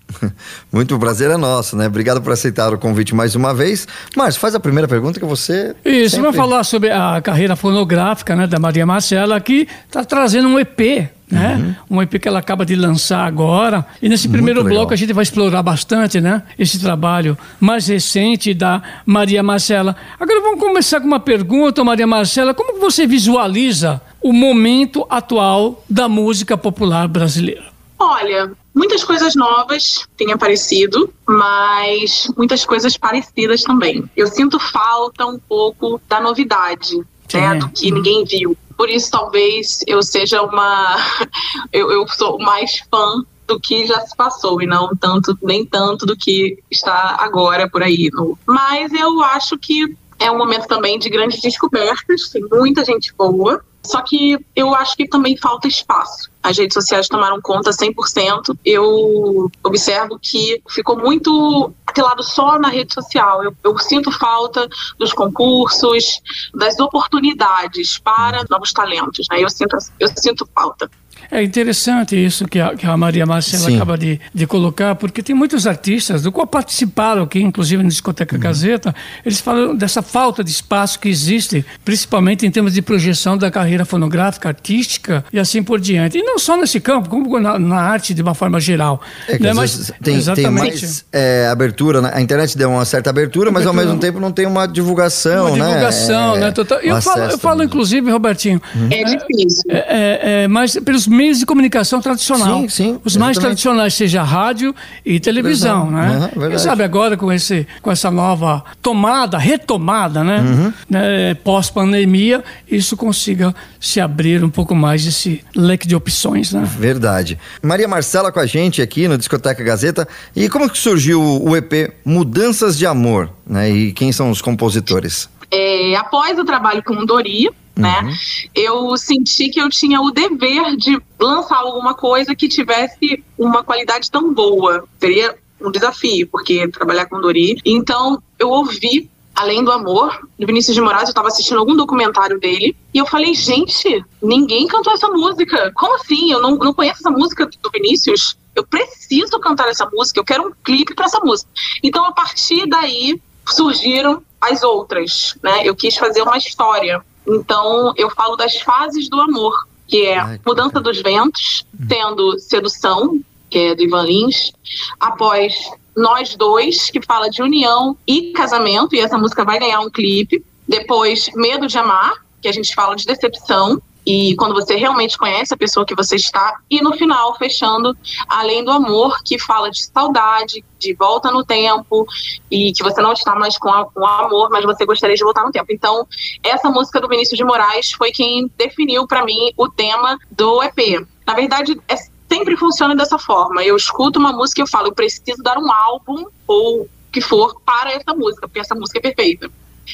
[SPEAKER 6] Muito prazer é nosso, né? Obrigado por aceitar o convite mais uma vez. Márcio, faz a primeira pergunta que você.
[SPEAKER 2] Isso,
[SPEAKER 6] sempre-
[SPEAKER 2] vamos falar sobre a carreira fonográfica né, da Maria Marcela, que está trazendo um EP. Né? Um EP que ela acaba de lançar agora. E nesse primeiro bloco a gente vai explorar bastante né, esse trabalho mais recente da Maria Marcela. Agora vamos começar com uma pergunta, Maria Marcela. Como você visualiza o momento atual da música popular brasileira?
[SPEAKER 5] Olha, muitas coisas novas têm aparecido, mas muitas coisas parecidas também. Eu sinto falta um pouco da novidade, né, do que ninguém viu. Por isso, talvez eu seja uma. eu, eu sou mais fã do que já se passou e não tanto nem tanto do que está agora por aí. no- Mas eu acho que é um momento também de grandes descobertas, tem muita gente boa. Só que eu acho que também falta espaço. As redes sociais tomaram conta 100%. Eu observo que ficou muito atrelado só na rede social. Eu, eu sinto falta dos concursos, das oportunidades para novos talentos. Né? Eu, sinto, eu sinto falta.
[SPEAKER 2] É interessante isso que a, que a Maria Marcela
[SPEAKER 6] Sim.
[SPEAKER 2] acaba de, de colocar, porque tem muitos artistas do qual participaram aqui, inclusive na Discoteca Gazeta, eles falam dessa falta de espaço que existe, principalmente em termos de projeção da carreira fonográfica, artística e assim por diante. E não só nesse campo, como na, na arte de uma forma geral.
[SPEAKER 6] É que
[SPEAKER 2] né? Mas-
[SPEAKER 6] tem, tem
[SPEAKER 2] exatamente.
[SPEAKER 6] mais é, abertura, né? a internet deu uma certa abertura, mas ao
[SPEAKER 2] Abertura.
[SPEAKER 6] mesmo tempo não tem uma divulgação,
[SPEAKER 2] Uma
[SPEAKER 6] né?
[SPEAKER 2] divulgação,
[SPEAKER 6] É,
[SPEAKER 2] né? Total. Eu falo, eu falo inclusive, Robertinho,
[SPEAKER 5] É difícil.
[SPEAKER 2] É, é, é, mas pelos meios de comunicação tradicional.
[SPEAKER 6] Sim, sim,
[SPEAKER 2] Os mais
[SPEAKER 6] exatamente.
[SPEAKER 2] tradicionais, seja rádio e televisão,
[SPEAKER 6] Televisão,
[SPEAKER 2] né?
[SPEAKER 6] verdade.
[SPEAKER 2] sabe agora com, esse, com essa nova tomada, retomada, né?
[SPEAKER 6] Uhum.
[SPEAKER 2] né, Pós-pandemia, isso consiga se abrir um pouco mais esse leque de opções, né?
[SPEAKER 6] Verdade. Maria Marcela com a gente aqui no Discoteca Gazeta. E como que surgiu o EP Mudanças de Amor, né? E quem são os compositores?
[SPEAKER 5] É, após o trabalho com o Dori, né, eu senti que eu tinha o dever de lançar alguma coisa que tivesse uma qualidade tão boa. Seria um desafio, porque trabalhar com Dori. Então, eu ouvi Além do Amor, do Vinícius de Moraes, eu estava assistindo algum documentário dele, e eu falei, gente, ninguém cantou essa música. Como assim? Eu não, não conheço essa música do Vinícius. Eu preciso cantar essa música, eu quero um clipe para essa música. Então, a partir daí, surgiram as outras, né? Eu quis fazer uma história. Então, eu falo das fases do amor, que é
[SPEAKER 6] Ai,
[SPEAKER 5] Mudança dos Ventos, tendo Sedução, que é do Ivan Lins, após Nós Dois, que fala de união e casamento, e essa música vai ganhar um clipe. Depois, Medo de Amar, que a gente fala de decepção, e quando você realmente conhece a pessoa que você está. E no final, fechando, Além do Amor, que fala de saudade, de volta no tempo, e que você não está mais com, a, com o amor, mas você gostaria de voltar no tempo. Então, essa música do Vinícius de Moraes foi quem definiu para mim o tema do EP. Na verdade, é sempre funciona dessa forma. Eu escuto uma música e eu falo, eu preciso dar um álbum ou o que for para essa música, porque essa música é perfeita.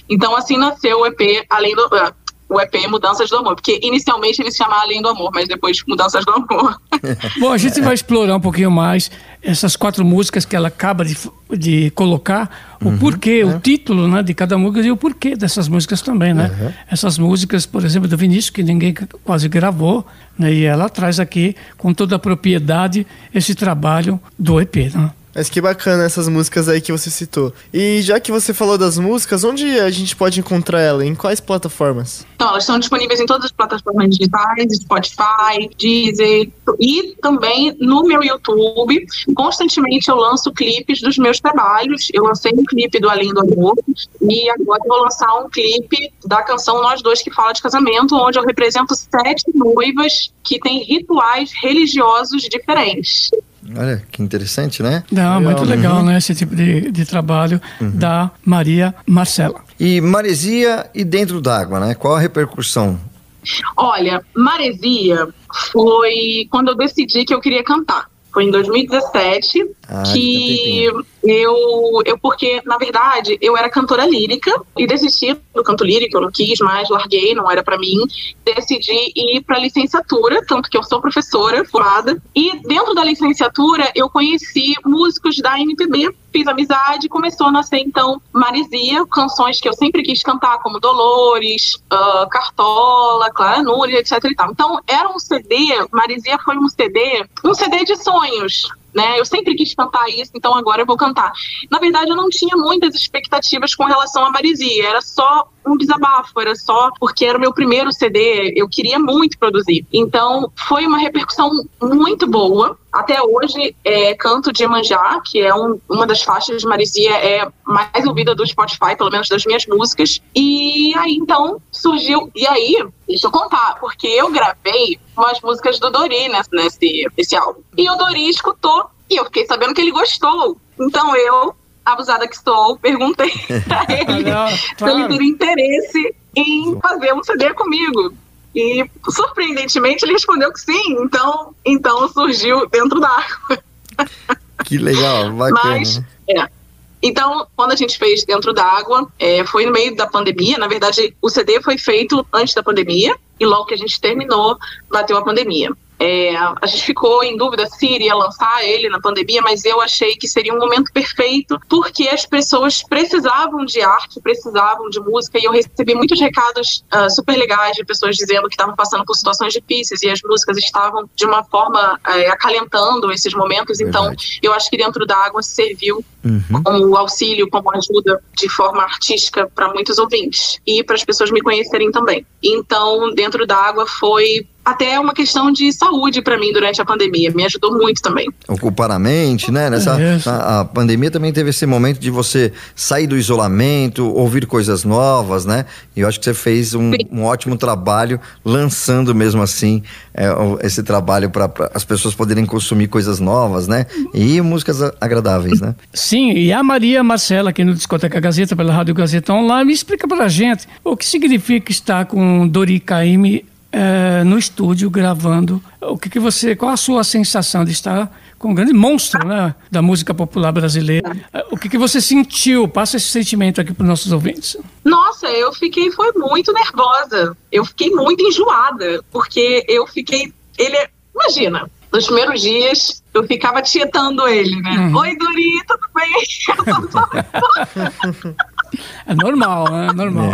[SPEAKER 5] Então assim nasceu o EP Além do ah, o EP Mudanças do Amor, porque inicialmente ele se chamava Além do Amor, mas depois Mudanças do Amor.
[SPEAKER 2] Bom, a gente vai explorar um pouquinho mais essas quatro músicas que ela acaba de, de colocar, o porquê, o título né, de cada música e o porquê dessas músicas também, né? Essas músicas, por exemplo, do Vinícius, que ninguém quase gravou, né? E ela traz aqui, com toda a propriedade, esse trabalho do EP, né?
[SPEAKER 3] Mas que bacana essas músicas aí que você citou. E já que você falou das músicas, onde a gente pode encontrar ela? Em quais plataformas?
[SPEAKER 5] Então, elas estão disponíveis em todas as plataformas digitais, Spotify, Deezer e também no meu YouTube. Constantemente eu lanço clipes dos meus trabalhos. Eu lancei um clipe do Além do Amor e agora vou lançar um clipe da canção Nós Dois que fala de casamento, onde eu represento sete noivas que têm rituais religiosos diferentes.
[SPEAKER 6] Olha, que interessante, né?
[SPEAKER 2] Não, muito legal, né? Esse tipo de, de trabalho da Maria Marcela.
[SPEAKER 6] E maresia e dentro d'água, né? Qual a repercussão?
[SPEAKER 5] Olha, Maresia foi quando eu decidi que eu queria cantar. Foi em 2017
[SPEAKER 6] Ah,
[SPEAKER 5] que eu, eu, porque na verdade eu era cantora lírica e desisti do canto lírico, eu não quis mais, larguei, não era pra mim. Decidi ir pra licenciatura, tanto que eu sou professora formada. E dentro da licenciatura eu conheci músicos da MPB, fiz amizade, começou a nascer então Maresia, canções que eu sempre quis cantar, como Dolores, ah, Cartola, Clara Nunes, etc. Então era um CD, Maresia foi um CD, um CD de sonhos, né? Eu sempre quis cantar isso, então agora eu vou cantar. Na verdade, eu não tinha muitas expectativas com relação a Marizia, era só um desabafo, era só porque era o meu primeiro CD, eu queria muito produzir. Então, foi uma repercussão muito boa. Até hoje, é, Canto de Emanjá, que é um, uma das faixas de Marizia, é mais ouvida do Spotify, pelo menos das minhas músicas. E aí, então, surgiu. E aí, deixa eu contar, porque eu gravei umas músicas do Dori nesse, nesse, nesse álbum. E o Dori escutou e eu fiquei sabendo que ele gostou. Então eu, abusada que estou, perguntei pra ele
[SPEAKER 2] Ah,
[SPEAKER 5] se ele
[SPEAKER 2] claro.
[SPEAKER 5] teria interesse em fazer um CD comigo. E surpreendentemente ele respondeu que sim. Então, então surgiu dentro da água.
[SPEAKER 6] Que legal, bacana.
[SPEAKER 5] Mas, é. Então, quando a gente fez Dentro d'Água, é, foi no meio da pandemia. Na verdade, o CD foi feito antes da pandemia. E logo que a gente terminou, bateu a pandemia. É, a gente ficou em dúvida se iria lançar ele na pandemia, mas eu achei que seria um momento perfeito, porque as pessoas precisavam de arte, precisavam de música, e eu recebi muitos recados ah, super legais de pessoas dizendo que estavam passando por situações difíceis e as músicas estavam, de uma forma, eh, acalentando esses momentos. Então,
[SPEAKER 6] Verdade.
[SPEAKER 5] eu acho que Dentro da Água serviu
[SPEAKER 6] Uhum.
[SPEAKER 5] como auxílio, como ajuda de forma artística para muitos ouvintes e para as pessoas me conhecerem também. Então, Dentro da Água foi até uma questão de saúde para mim durante a pandemia, me ajudou muito também.
[SPEAKER 6] Ocupar a mente, né? Nessa,
[SPEAKER 2] Isso.
[SPEAKER 6] a, a pandemia também teve esse momento de você sair do isolamento, ouvir coisas novas, né? E eu acho que você fez um, um ótimo trabalho lançando mesmo assim é, esse trabalho para as pessoas poderem consumir coisas novas, né? E músicas a- agradáveis, né?
[SPEAKER 2] Sim, e a Maria Marcela, aqui no Discoteca Gazeta, pela Rádio Gazeta Online, explica pra gente o que significa estar com Dori Caymmi eh, no estúdio gravando. O que, que você, qual a sua sensação de estar com um grande monstro né, da música popular brasileira? Eh, O que, que você sentiu? Passa esse sentimento aqui para os nossos ouvintes.
[SPEAKER 5] Nossa, eu fiquei foi muito nervosa. Eu fiquei muito enjoada, porque eu fiquei ele é- imagina, nos primeiros dias eu ficava tietando ele, né?
[SPEAKER 2] Uhum.
[SPEAKER 5] Oi, Dori, tudo bem?
[SPEAKER 2] É normal, é normal.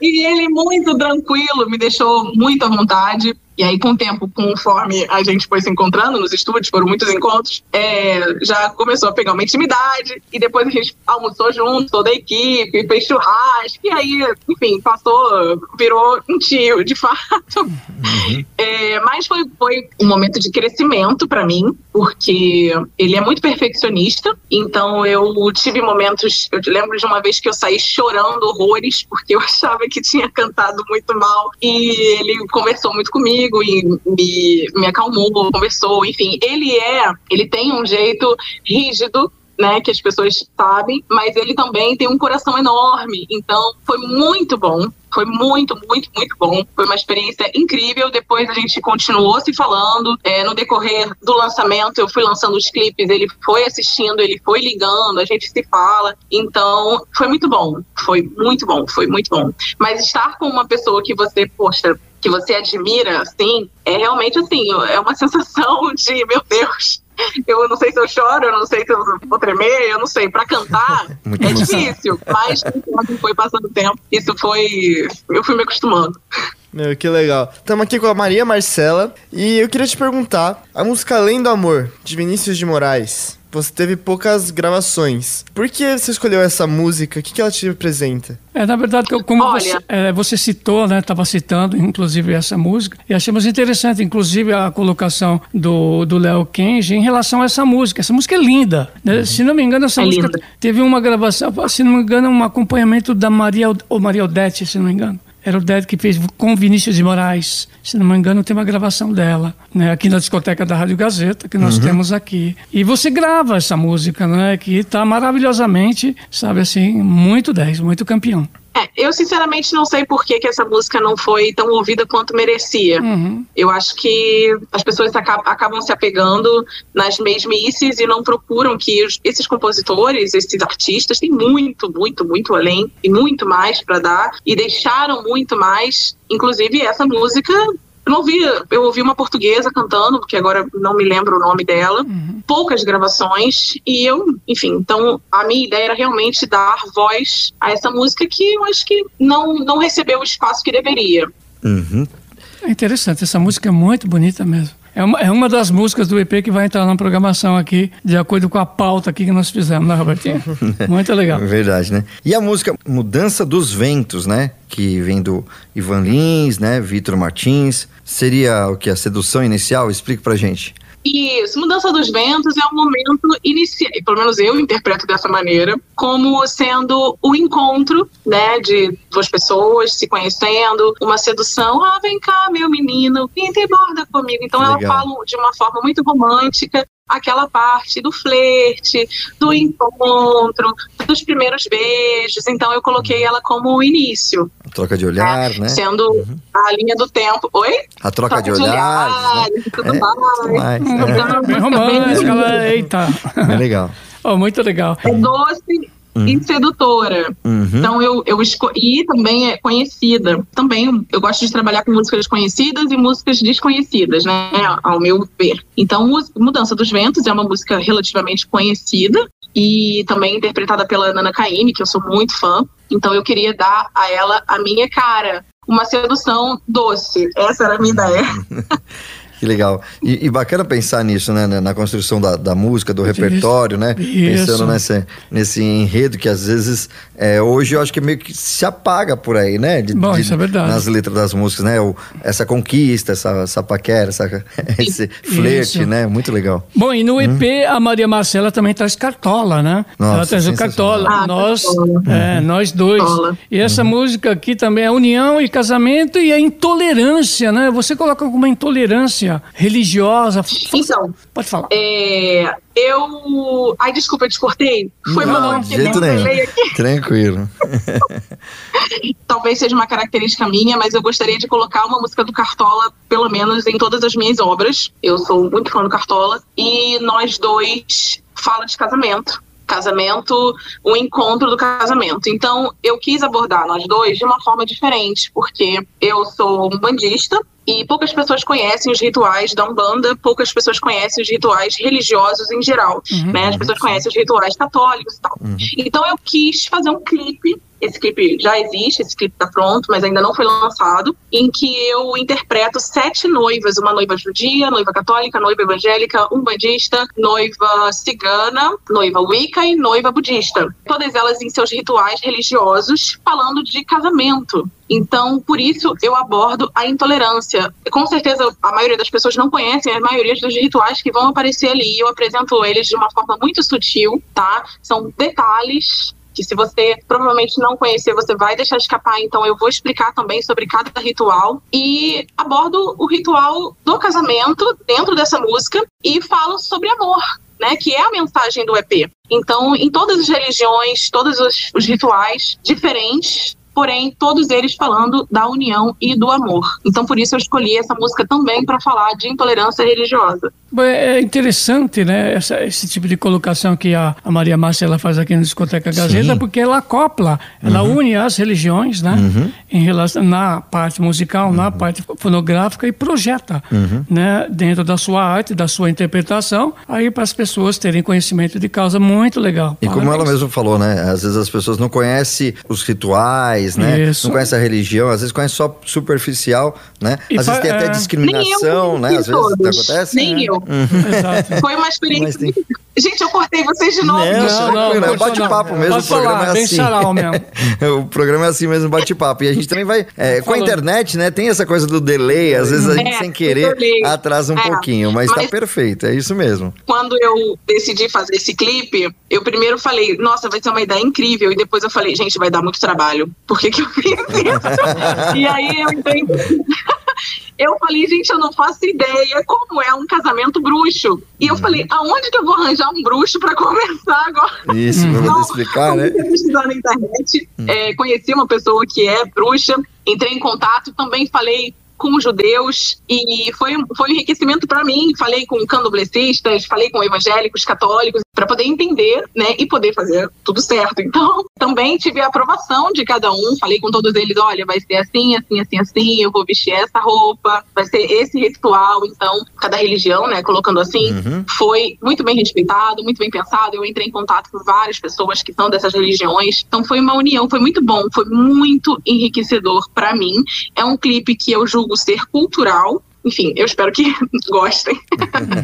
[SPEAKER 5] E ele, muito tranquilo, me deixou muito à vontade. E aí, com o tempo, conforme a gente foi se encontrando nos estúdios, foram muitos encontros, é, já começou a pegar uma intimidade. E depois a gente almoçou junto, toda a equipe, fez churrasco. E aí, enfim, passou, virou um tio, de fato. Uhum. É, mas foi, foi um momento de crescimento para mim, porque ele é muito perfeccionista. Então, eu tive momentos. Eu lembro de uma vez que eu saí chorando horrores, porque eu achava que tinha cantado muito mal. E ele conversou muito comigo comigo e me, me acalmou, conversou, enfim. Ele é, ele tem um jeito rígido né, que as pessoas sabem, mas ele também tem um coração enorme. Então, foi muito bom. Foi muito, muito, muito bom. Foi uma experiência incrível. Depois a gente continuou se falando. É, no decorrer do lançamento, eu fui lançando os clipes, ele foi assistindo, ele foi ligando, a gente se fala. Então, foi muito bom. Foi muito bom, foi muito bom. Mas estar com uma pessoa que você, poxa, que você admira, assim, é realmente assim, é uma sensação de, meu Deus, eu não sei se eu choro, eu não sei se eu vou tremer, eu não sei. Para cantar é difícil, mas foi passando o tempo, isso foi. Eu fui me acostumando.
[SPEAKER 3] Meu, que legal. Estamos aqui com a Maria Marcela e eu queria te perguntar: a música Além do Amor, de Vinícius de Moraes, você teve poucas gravações. Por que você escolheu essa música? O que, que ela te representa?
[SPEAKER 2] É, na verdade, como você, é, você, citou, né? Estava citando, inclusive, essa música, e achamos interessante, inclusive, a colocação do Léo Kenji em relação a essa música. Essa música é linda. Né? Uhum. Se não me engano, essa é música linda. teve uma gravação, se não me engano, um acompanhamento da Maria, ou Maria Odete, se não me engano. Era o Dead que fez com Vinícius de Moraes. Se não me engano, tem uma gravação dela, né? Aqui na discoteca da Rádio Gazeta, que nós uhum. temos aqui. E você grava essa música, né? Que está maravilhosamente, sabe assim, muito 10, muito campeão.
[SPEAKER 5] É, eu sinceramente não sei por que, que essa música não foi tão ouvida quanto merecia. Uhum. Eu acho que as pessoas acabam, acabam se apegando nas mesmices e não procuram que os, esses compositores, esses artistas, têm muito, muito, muito além e muito mais para dar e deixaram muito mais. Inclusive, essa música eu ouvi, eu ouvi uma portuguesa cantando, porque agora não me lembro o nome dela, uhum. poucas gravações, e eu, enfim, então a minha ideia era realmente dar voz a essa música que eu acho que não, não recebeu o espaço que deveria.
[SPEAKER 2] Uhum. É interessante, essa música é muito bonita mesmo. É uma, é uma das músicas do EP que vai entrar na programação aqui, de acordo com a pauta aqui que nós fizemos, né, Robertinho? Muito legal.
[SPEAKER 6] Verdade, né? E a música Mudança dos Ventos, né? Que vem do Ivan Lins, né? Vitor Martins. Seria o que? A sedução inicial? Explica pra gente.
[SPEAKER 5] Isso, mudança dos ventos é um momento inicial, pelo menos eu interpreto dessa maneira, como sendo o encontro, né, de duas pessoas se conhecendo, uma sedução, ah, vem cá, meu menino, pinta e borda comigo. Então Legal. ela fala de uma forma muito romântica, aquela parte do flerte, do encontro, dos primeiros beijos. Então eu coloquei ela como o início.
[SPEAKER 6] A troca de olhar, né? né?
[SPEAKER 5] Sendo uhum. a linha do tempo. Oi?
[SPEAKER 6] A troca, troca de, de olhar. Né? Tudo é,
[SPEAKER 2] mais. mais. É. Bem romântica, eita.
[SPEAKER 6] É legal.
[SPEAKER 2] Oh, muito legal.
[SPEAKER 5] É doce uhum. e sedutora. Uhum. Então eu, eu escolhi também é conhecida. Também eu gosto de trabalhar com músicas conhecidas e músicas desconhecidas, né? Ao meu ver. Então, Mudança dos Ventos é uma música relativamente conhecida e também interpretada pela Nana Caymmi, que eu sou muito fã. Então eu queria dar a ela a minha cara, uma sedução doce. Essa era a minha ideia.
[SPEAKER 6] Que legal. E, e, bacana pensar nisso, né? Na construção da, da música, do repertório, né? Isso. Pensando nesse, nesse enredo que às vezes é, hoje eu acho que meio que se apaga por aí, né?
[SPEAKER 2] De, Bom, de, isso é verdade.
[SPEAKER 6] Nas letras das músicas, né? O, essa conquista, essa, essa paquera, essa, esse flerte, né? Muito legal.
[SPEAKER 2] Bom, e no EP hum? a Maria Marcela também traz cartola, né? Nossa, Ela traz o cartola. Ah, nós, é, nós dois. Cartola. E essa uhum. música aqui também é união e casamento e a intolerância, né? Você coloca alguma intolerância religiosa.
[SPEAKER 5] Então,
[SPEAKER 2] pode falar.
[SPEAKER 5] É, eu. Ai, desculpa, eu te cortei.
[SPEAKER 6] Foi não, mal de jeito nenhum. Tranquilo.
[SPEAKER 5] Talvez seja uma característica minha, mas eu gostaria de colocar uma música do Cartola, pelo menos em todas as minhas obras. Eu sou muito fã do Cartola. E nós dois fala de casamento casamento, o encontro do casamento. Então, eu quis abordar nós dois de uma forma diferente, porque eu sou um bandista, E poucas pessoas conhecem os rituais da Umbanda, poucas pessoas conhecem os rituais religiosos em geral,
[SPEAKER 8] Uhum.
[SPEAKER 5] né? As pessoas conhecem os rituais católicos e tal. Então eu quis fazer um clipe. Esse clipe já existe, esse clipe tá pronto, mas ainda não foi lançado, em que eu interpreto sete noivas, uma noiva judia, noiva católica, noiva evangélica, umbandista, noiva cigana, noiva wicca e noiva budista. Todas elas em seus rituais religiosos, falando de casamento. Então, por isso eu abordo a intolerância. Com certeza, a maioria das pessoas não conhecem a maioria dos rituais que vão aparecer ali. Eu apresento eles de uma forma muito sutil, tá? São detalhes que se você provavelmente não conhecer, você vai deixar escapar. Então eu vou explicar também sobre cada ritual e abordo o ritual do casamento dentro dessa música e falo sobre amor. Né, que é a mensagem do EP. Então, em todas as religiões, todos os, os rituais diferentes, porém, todos eles falando da união e do amor. Então, por isso eu escolhi essa música também para falar de intolerância religiosa.
[SPEAKER 2] Bom, É interessante, né, essa- esse tipo de colocação que a, a Maria Márcia ela faz aqui na Discoteca Gazeta,
[SPEAKER 6] Sim.
[SPEAKER 2] porque ela acopla, ela
[SPEAKER 6] Uhum.
[SPEAKER 2] une as religiões, né,
[SPEAKER 6] Uhum.
[SPEAKER 2] em relação na parte musical, na parte fonográfica e projeta,
[SPEAKER 6] Uhum.
[SPEAKER 2] né, dentro da sua arte, da sua interpretação, aí para as pessoas terem conhecimento de causa muito legal.
[SPEAKER 6] E como ela
[SPEAKER 2] Parabéns.
[SPEAKER 6] mesmo falou, né? Às vezes as pessoas não conhecem os rituais, né?
[SPEAKER 2] Isso.
[SPEAKER 6] Não conhecem a religião, às vezes conhecem só superficial, né?
[SPEAKER 2] E
[SPEAKER 6] às vezes tem até
[SPEAKER 2] é.
[SPEAKER 6] discriminação, né? Às vezes
[SPEAKER 5] todos.
[SPEAKER 6] acontece.
[SPEAKER 5] Nem
[SPEAKER 6] né?
[SPEAKER 5] eu.
[SPEAKER 6] Uhum.
[SPEAKER 5] Foi uma experiência. Gente, eu cortei vocês de novo.
[SPEAKER 6] Não, não, não, é um
[SPEAKER 2] pode
[SPEAKER 6] bate-papo
[SPEAKER 2] falar.
[SPEAKER 6] mesmo,
[SPEAKER 2] Pode
[SPEAKER 6] o programa
[SPEAKER 2] falar,
[SPEAKER 6] é assim. o programa é assim mesmo, bate-papo. E a gente também vai. é, com a internet, né? Tem essa coisa do delay, às vezes a gente
[SPEAKER 5] É,
[SPEAKER 6] sem querer atrasa um
[SPEAKER 5] É,
[SPEAKER 6] pouquinho, mas, tá
[SPEAKER 5] mas-
[SPEAKER 6] perfeito, é isso mesmo.
[SPEAKER 5] Quando eu decidi fazer esse clipe, eu primeiro falei, nossa, vai ser uma ideia incrível. E depois eu falei, gente, vai dar muito trabalho. Por que, que eu fiz isso? e aí eu entrei. Eu falei, gente, eu não faço ideia como é um casamento bruxo. E eu falei, aonde que eu vou arranjar um bruxo pra conversar agora?
[SPEAKER 6] Isso,
[SPEAKER 5] Então,
[SPEAKER 6] explicar, né?
[SPEAKER 5] pesquisar na internet, é, conheci uma pessoa que é bruxa, entrei em contato, também falei com os judeus e foi, foi um enriquecimento para mim. Falei com candomblecistas, falei com evangélicos, católicos, para poder entender, né, e poder fazer tudo certo. Então, também tive a aprovação de cada um. Falei com todos eles, olha, vai ser assim, assim, assim, assim. Eu vou vestir essa roupa, vai ser esse ritual. Então, cada religião, né, colocando assim,
[SPEAKER 6] Uhum.
[SPEAKER 5] foi muito bem respeitado, muito bem pensado. Eu entrei em contato com várias pessoas que são dessas religiões. Então foi uma união, foi muito bom, foi muito enriquecedor para mim. É um clipe que eu julgo ser cultural. Enfim, eu espero que gostem.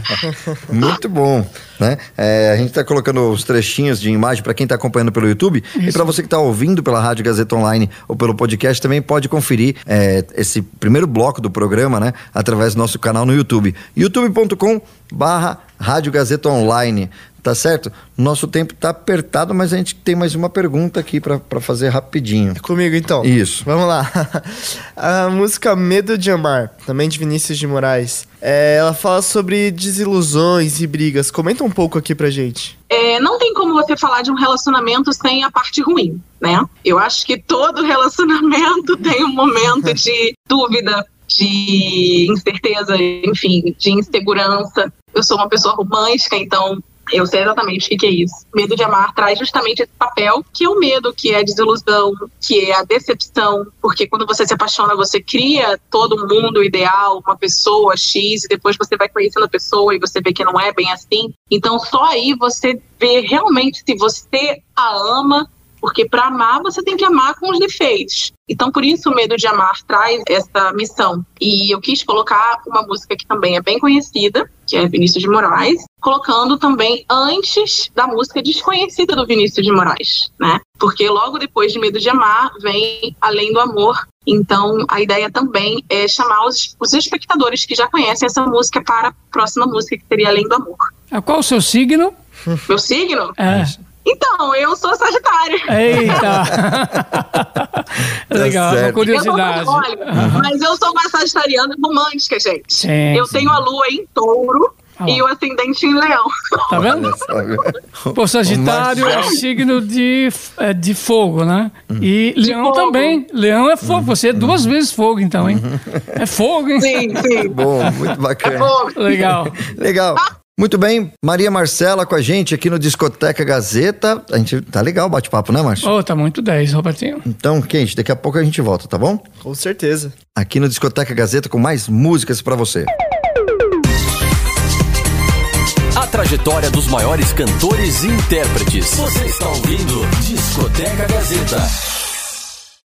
[SPEAKER 6] Muito bom, né? É, a gente está colocando os trechinhos de imagem para quem está acompanhando pelo YouTube e para você que está ouvindo pela Rádio Gazeta Online ou pelo podcast também pode conferir é, esse primeiro bloco do programa, né? Através do nosso canal no YouTube, youtube.com barra Rádio Gazeta Online. Tá certo? Nosso tempo tá apertado, mas a gente tem mais uma pergunta aqui para fazer rapidinho.
[SPEAKER 3] Comigo então.
[SPEAKER 6] Isso.
[SPEAKER 3] Vamos lá. A música Medo de Amar, também de Vinícius de Moraes. É, ela fala sobre desilusões e brigas. Comenta um pouco aqui pra gente.
[SPEAKER 5] É, não tem como você falar de um relacionamento sem a parte ruim, né? Eu acho que todo relacionamento tem um momento de dúvida, de incerteza, enfim, de insegurança. Eu sou uma pessoa romântica, então eu sei exatamente o que, que é isso. Medo de amar traz justamente esse papel, que é o medo, que é a desilusão, que é a decepção, porque quando você se apaixona, você cria todo mundo ideal, uma pessoa X, e depois você vai conhecendo a pessoa e você vê que não é bem assim. Então só aí você vê realmente se você a ama porque para amar você tem que amar com os defeitos. Então por isso o medo de amar traz essa missão. E eu quis colocar uma música que também é bem conhecida, que é Vinícius de Moraes, colocando também antes da música desconhecida do Vinícius de Moraes, né? Porque logo depois de Medo de Amar vem Além do Amor. Então a ideia também é chamar os, os espectadores que já conhecem essa música para a próxima música que seria Além do Amor.
[SPEAKER 2] Ah, Qual o seu signo?
[SPEAKER 5] Meu signo?
[SPEAKER 2] É.
[SPEAKER 5] Então, eu sou Sagitário.
[SPEAKER 2] Eita! Legal, uma
[SPEAKER 6] certo.
[SPEAKER 2] curiosidade.
[SPEAKER 5] Eu sou, olha, mas eu sou uma sagitariana romântica, gente.
[SPEAKER 2] Sim,
[SPEAKER 5] eu
[SPEAKER 2] sim.
[SPEAKER 5] tenho a lua em touro
[SPEAKER 2] Ah.
[SPEAKER 5] e o ascendente em leão.
[SPEAKER 2] Tá vendo? Pô, Sagitário é signo de, é, de fogo, né? E Leão
[SPEAKER 5] fogo.
[SPEAKER 2] também. Leão é fogo. Você é duas vezes fogo, então, hein? É fogo, hein?
[SPEAKER 5] Sim, sim.
[SPEAKER 6] Bom, muito bacana.
[SPEAKER 5] Fogo.
[SPEAKER 2] Legal.
[SPEAKER 6] Legal. Muito bem, Maria Marcela com a gente aqui no Discoteca Gazeta. A gente tá legal o bate-papo, né, Márcio?
[SPEAKER 2] Oh, tá muito 10, Robertinho.
[SPEAKER 6] Então, quente, daqui a pouco a gente volta, tá bom?
[SPEAKER 3] Com certeza.
[SPEAKER 6] Aqui no Discoteca Gazeta com mais músicas para você.
[SPEAKER 4] A trajetória dos maiores cantores e intérpretes. Você está ouvindo Discoteca Gazeta.